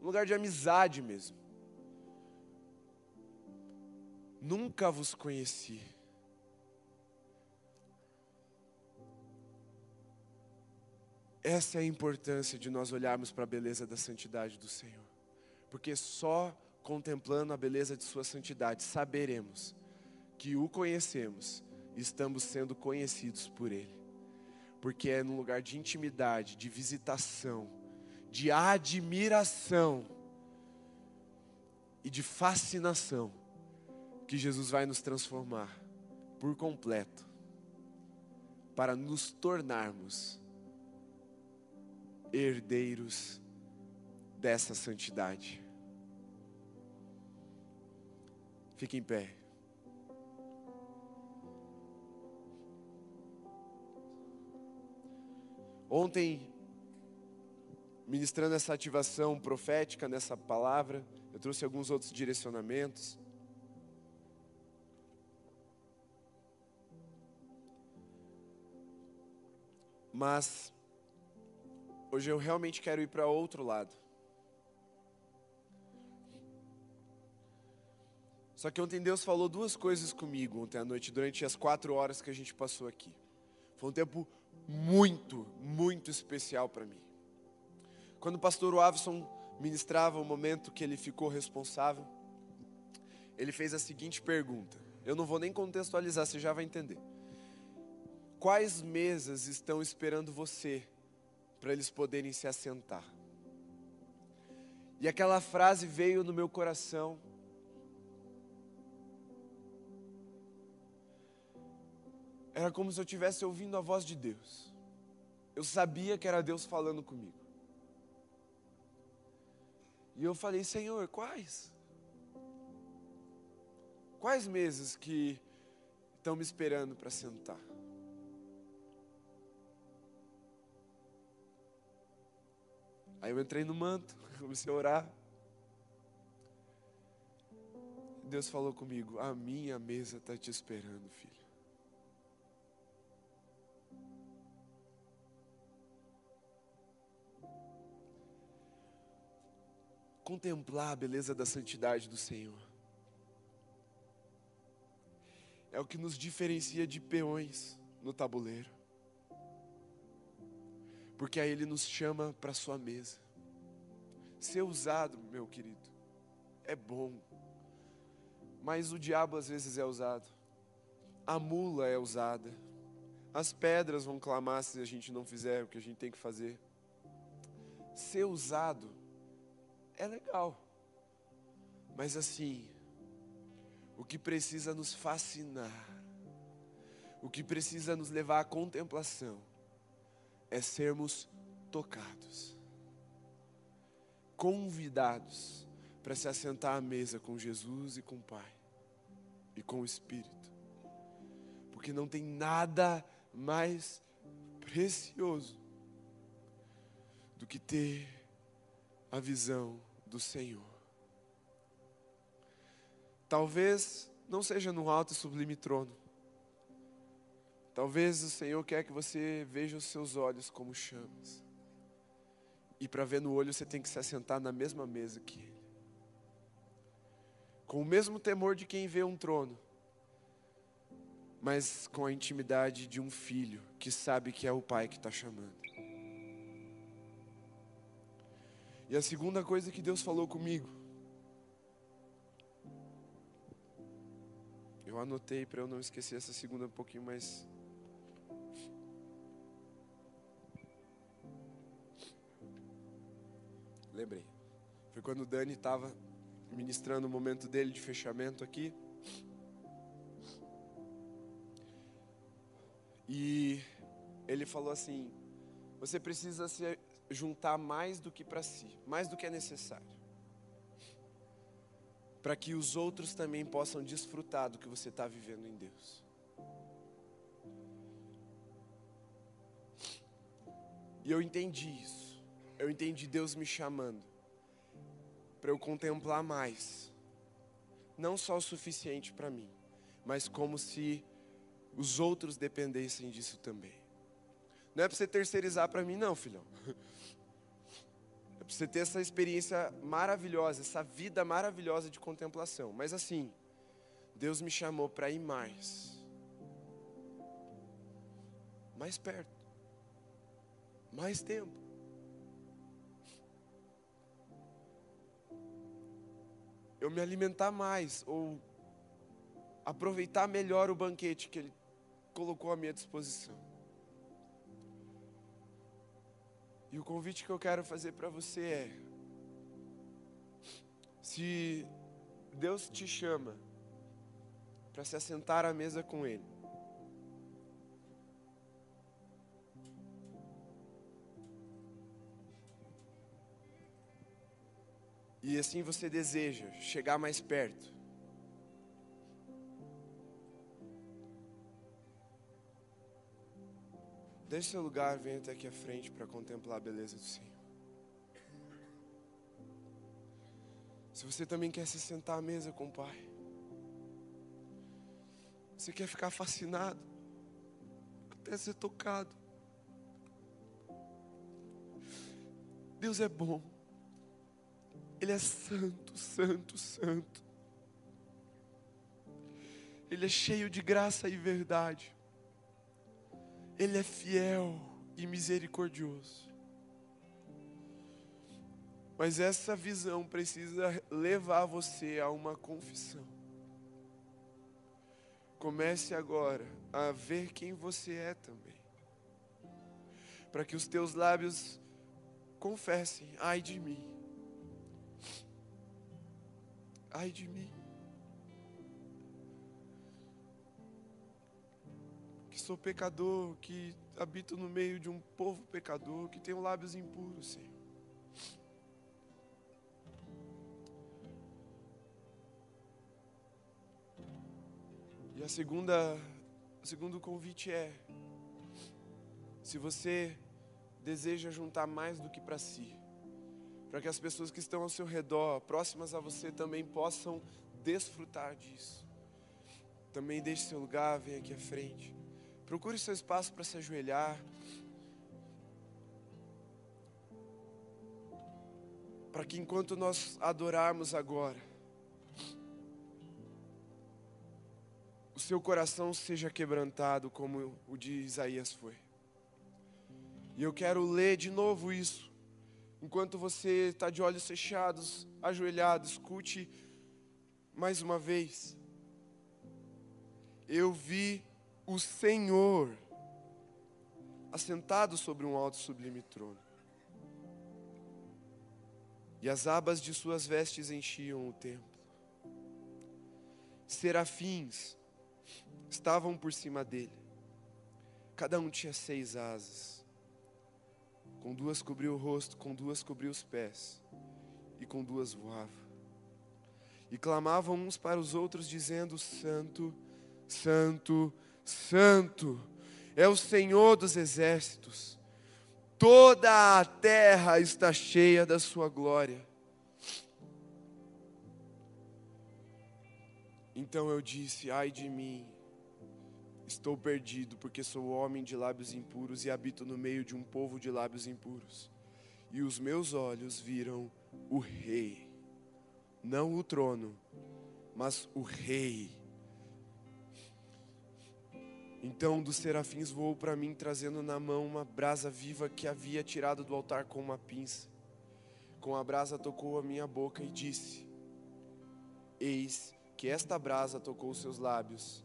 um lugar de amizade mesmo. Nunca vos conheci. Essa é a importância de nós olharmos para a beleza da santidade do Senhor, porque só contemplando a beleza de Sua santidade, saberemos que o conhecemos e estamos sendo conhecidos por Ele. Porque é num lugar de intimidade, de visitação, de admiração e de fascinação que Jesus vai nos transformar por completo para nos tornarmos herdeiros dessa santidade. Fique em pé. Ontem, ministrando essa ativação profética nessa palavra, eu trouxe alguns outros direcionamentos. Mas hoje eu realmente quero ir para outro lado. Só que ontem Deus falou duas coisas comigo ontem à noite, durante as quatro horas que a gente passou aqui. Foi um tempo muito, muito especial para mim. Quando o pastor Wavson ministrava o momento que ele ficou responsável, ele fez a seguinte pergunta. Eu não vou nem contextualizar, você já vai entender. Quais mesas estão esperando você para eles poderem se assentar? E aquela frase veio no meu coração Era como se eu estivesse ouvindo a voz de Deus. Eu sabia que era Deus falando comigo. E eu falei, Senhor, quais? Quais mesas que estão me esperando para sentar? Aí eu entrei no manto, comecei a orar. Deus falou comigo: A minha mesa está te esperando, filho. contemplar a beleza da santidade do Senhor. É o que nos diferencia de peões no tabuleiro. Porque aí Ele nos chama para sua mesa. Ser usado, meu querido, é bom. Mas o diabo às vezes é usado. A mula é usada. As pedras vão clamar se a gente não fizer o que a gente tem que fazer. Ser usado é legal. Mas assim, o que precisa nos fascinar, o que precisa nos levar à contemplação, é sermos tocados. convidados para se assentar à mesa com Jesus e com o Pai e com o Espírito. Porque não tem nada mais precioso do que ter a visão do Senhor. Talvez não seja no alto e sublime trono. Talvez o Senhor quer que você veja os seus olhos como chamas. E para ver no olho você tem que se assentar na mesma mesa que Ele. Com o mesmo temor de quem vê um trono, mas com a intimidade de um filho que sabe que é o Pai que está chamando. E a segunda coisa que Deus falou comigo, eu anotei para eu não esquecer essa segunda um pouquinho mais Lembrei. Foi quando o Dani estava ministrando o momento dele de fechamento aqui. E ele falou assim: você precisa se juntar mais do que para si, mais do que é necessário, para que os outros também possam desfrutar do que você está vivendo em Deus. E eu entendi isso eu entendi Deus me chamando para eu contemplar mais. Não só o suficiente para mim, mas como se os outros dependessem disso também. Não é para você terceirizar para mim, não, filhão. É para você ter essa experiência maravilhosa, essa vida maravilhosa de contemplação. Mas assim, Deus me chamou para ir mais. Mais perto. Mais tempo. Eu me alimentar mais ou aproveitar melhor o banquete que Ele colocou à minha disposição. E o convite que eu quero fazer para você é: se Deus te chama para se assentar à mesa com Ele, E assim você deseja chegar mais perto. Deixe seu lugar, venha até aqui à frente para contemplar a beleza do Senhor. Se você também quer se sentar à mesa com o Pai, você quer ficar fascinado, até ser tocado. Deus é bom. Ele é santo, santo, santo. Ele é cheio de graça e verdade. Ele é fiel e misericordioso. Mas essa visão precisa levar você a uma confissão. Comece agora a ver quem você é também. Para que os teus lábios confessem: ai de mim ai de mim. Que sou pecador, que habito no meio de um povo pecador, que tenho lábios impuros, Senhor. E a segunda, o segundo convite é: se você deseja juntar mais do que para si, para que as pessoas que estão ao seu redor, próximas a você, também possam desfrutar disso. Também deixe seu lugar, venha aqui à frente. Procure seu espaço para se ajoelhar. Para que enquanto nós adorarmos agora, o seu coração seja quebrantado como o de Isaías foi. E eu quero ler de novo isso Enquanto você está de olhos fechados, ajoelhado, escute mais uma vez. Eu vi o Senhor assentado sobre um alto sublime trono. E as abas de suas vestes enchiam o templo. Serafins estavam por cima dele. Cada um tinha seis asas com duas cobriu o rosto, com duas cobriu os pés, e com duas voava. E clamavam uns para os outros, dizendo: Santo, Santo, Santo é o Senhor dos exércitos, toda a terra está cheia da Sua glória. Então eu disse: Ai de mim, estou perdido, porque sou homem de lábios impuros e habito no meio de um povo de lábios impuros. E os meus olhos viram o Rei, não o trono, mas o Rei. Então um dos serafins voou para mim, trazendo na mão uma brasa viva que havia tirado do altar com uma pinça. Com a brasa tocou a minha boca e disse: Eis que esta brasa tocou os seus lábios,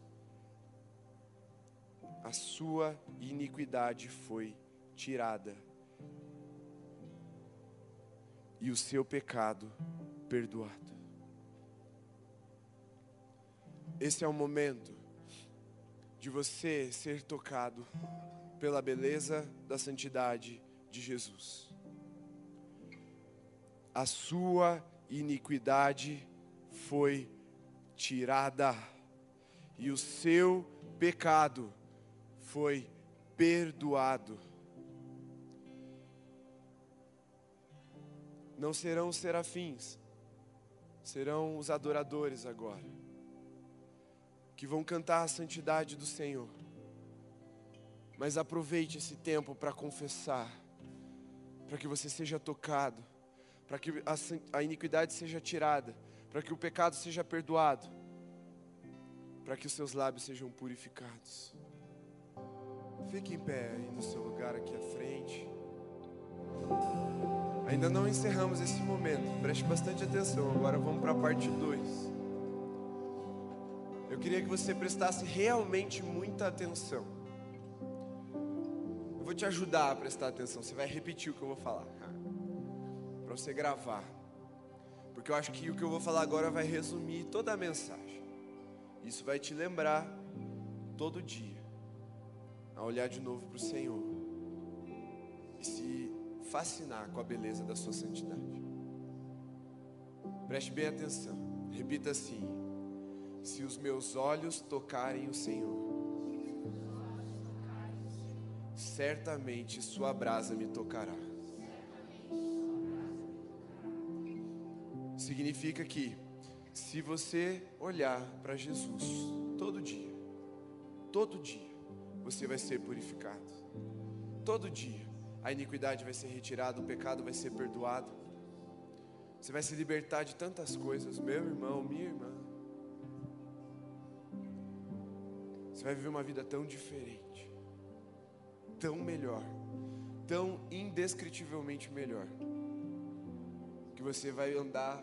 a sua iniquidade foi tirada e o seu pecado perdoado. Esse é o momento de você ser tocado pela beleza da santidade de Jesus. A sua iniquidade foi tirada e o seu pecado foi perdoado. Não serão os serafins, serão os adoradores agora, que vão cantar a santidade do Senhor. Mas aproveite esse tempo para confessar, para que você seja tocado, para que a, iniquidade seja tirada para que o pecado seja perdoado, para que os seus lábios sejam purificados. Fique em pé aí no seu lugar aqui à frente. Ainda não encerramos esse momento, preste bastante atenção. Agora vamos para a parte 2. Eu queria que você prestasse realmente muita atenção. Eu vou te ajudar a prestar atenção. Você vai repetir o que eu vou falar, para você gravar. Porque eu acho que o que eu vou falar agora vai resumir toda a mensagem. Isso vai te lembrar todo dia a olhar de novo para o Senhor e se fascinar com a beleza da sua santidade. Preste bem atenção. Repita assim: Se os meus olhos tocarem o Senhor, certamente Sua brasa me tocará. Significa que se você olhar para Jesus todo dia, todo dia, você vai ser purificado. Todo dia, a iniquidade vai ser retirada, o pecado vai ser perdoado. Você vai se libertar de tantas coisas, meu irmão, minha irmã. Você vai viver uma vida tão diferente, tão melhor, tão indescritivelmente melhor, que você vai andar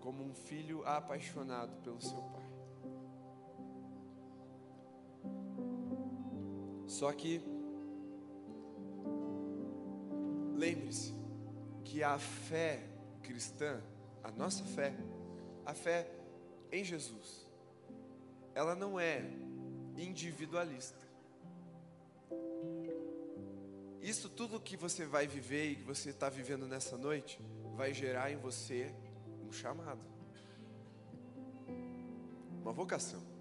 como um filho apaixonado pelo seu pai. Só que, lembre-se que a fé cristã, a nossa fé, a fé em Jesus, ela não é individualista. Isso tudo que você vai viver e que você está vivendo nessa noite, vai gerar em você chamado, uma vocação.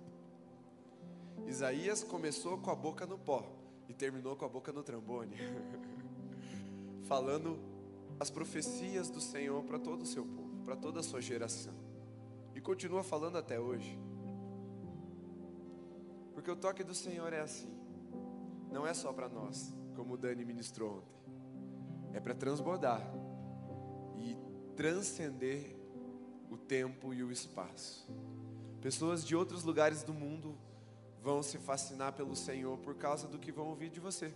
Isaías começou com a boca no pó e terminou com a boca no trambone, falando as profecias do Senhor para todo o seu povo, para toda a sua geração, e continua falando até hoje, porque o toque do Senhor é assim, não é só para nós, como o Dani ministrou ontem, é para transbordar e transcender o tempo e o espaço. Pessoas de outros lugares do mundo vão se fascinar pelo Senhor por causa do que vão ouvir de você.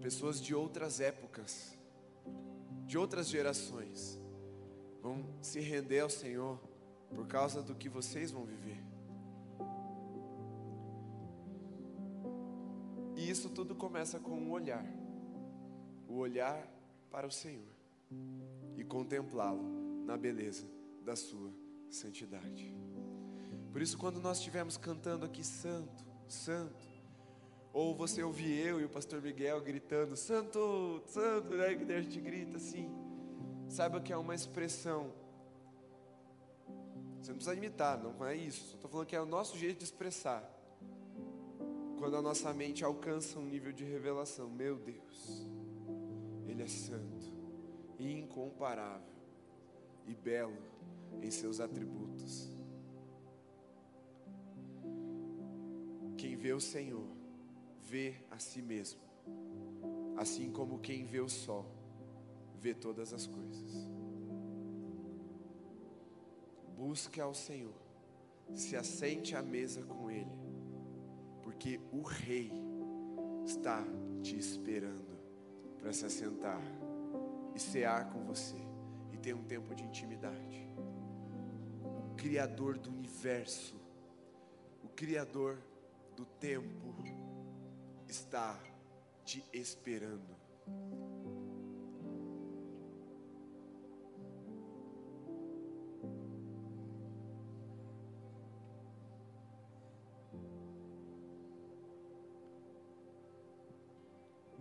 Pessoas de outras épocas, de outras gerações, vão se render ao Senhor por causa do que vocês vão viver. E isso tudo começa com um olhar o olhar para o Senhor e contemplá-lo na beleza da sua santidade. Por isso, quando nós estivermos cantando aqui, Santo, Santo, ou você ouvir eu e o pastor Miguel gritando, Santo, Santo, né? Que a gente grita assim, saiba que é uma expressão. Você não precisa imitar, não é isso. Estou falando que é o nosso jeito de expressar. Quando a nossa mente alcança um nível de revelação, meu Deus, Ele é santo, incomparável e belo em seus atributos. Quem vê o Senhor, vê a si mesmo, assim como quem vê o sol, vê todas as coisas. Busque ao Senhor, se assente à mesa com Ele, porque o Rei está te esperando para se assentar e cear com você e ter um tempo de intimidade. O Criador do universo, o Criador do tempo está te esperando.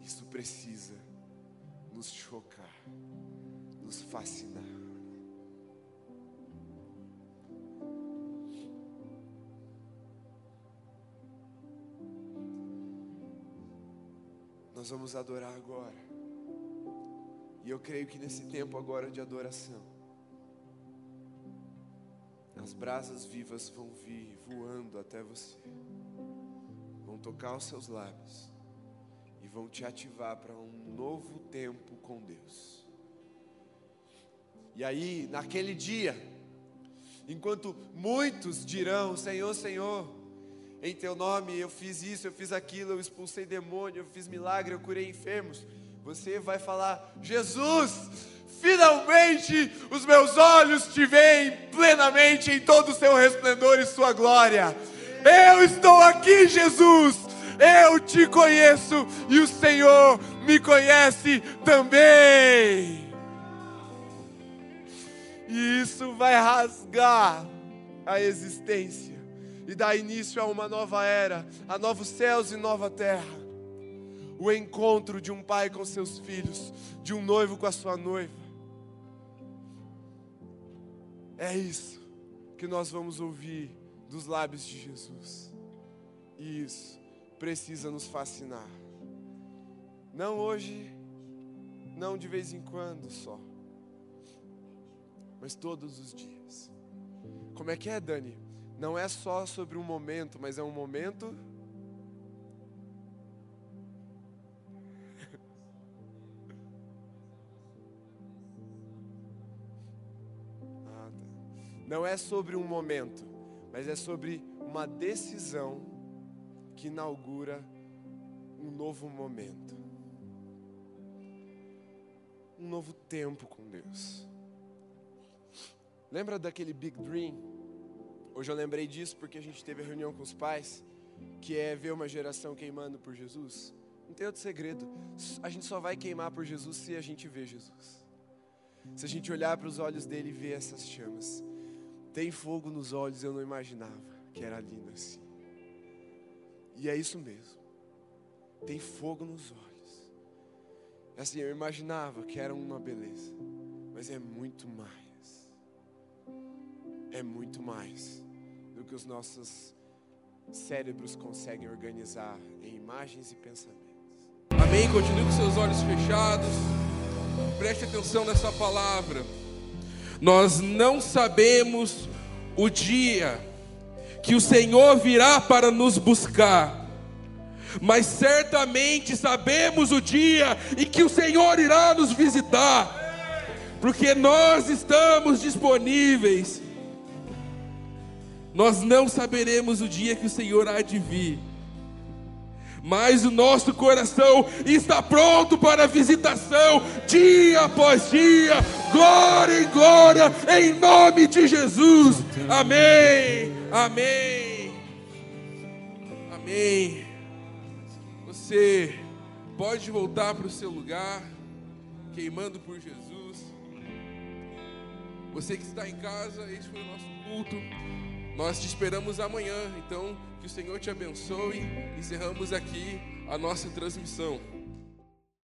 Isso precisa nos chocar, nos fascinar. Nós vamos adorar agora. E eu creio que nesse tempo agora de adoração, as brasas vivas vão vir voando até você, vão tocar os seus lábios e vão te ativar para um novo tempo com Deus. E aí, naquele dia, enquanto muitos dirão: Senhor, Senhor, em teu nome eu fiz isso, eu fiz aquilo, eu expulsei demônio, eu fiz milagre, eu curei enfermos. Você vai falar: Jesus, finalmente os meus olhos te veem plenamente em todo o seu resplendor e sua glória. Eu estou aqui, Jesus. Eu te conheço e o Senhor me conhece também. E isso vai rasgar a existência e dar início a uma nova era, a novos céus e nova terra. O encontro de um pai com seus filhos, de um noivo com a sua noiva. É isso que nós vamos ouvir dos lábios de Jesus. Isso precisa nos fascinar. Não hoje, não de vez em quando só, mas todos os dias. Como é que é, Dani? Não é só sobre um momento, mas é um momento. Não é sobre um momento, mas é sobre uma decisão que inaugura um novo momento, um novo tempo com Deus. Lembra daquele Big Dream? Hoje eu lembrei disso porque a gente teve a reunião com os pais, que é ver uma geração queimando por Jesus. Não tem outro segredo. A gente só vai queimar por Jesus se a gente ver Jesus. Se a gente olhar para os olhos dele e ver essas chamas. Tem fogo nos olhos, eu não imaginava que era lindo assim. E é isso mesmo. Tem fogo nos olhos. Assim, eu imaginava que era uma beleza, mas é muito mais. É muito mais do que os nossos cérebros conseguem organizar em imagens e pensamentos. Amém? Continue com seus olhos fechados. Preste atenção nessa palavra. Nós não sabemos o dia que o Senhor virá para nos buscar. Mas certamente sabemos o dia em que o Senhor irá nos visitar, porque nós estamos disponíveis. Nós não saberemos o dia que o Senhor há de vir, mas o nosso coração está pronto para a visitação, dia após dia, glória em glória, em nome de Jesus. Amém. Amém. Amém. Você pode voltar para o seu lugar, queimando por Jesus. Você que está em casa, esse foi o nosso culto. Nós te esperamos amanhã, então que o Senhor te abençoe. Encerramos aqui a nossa transmissão.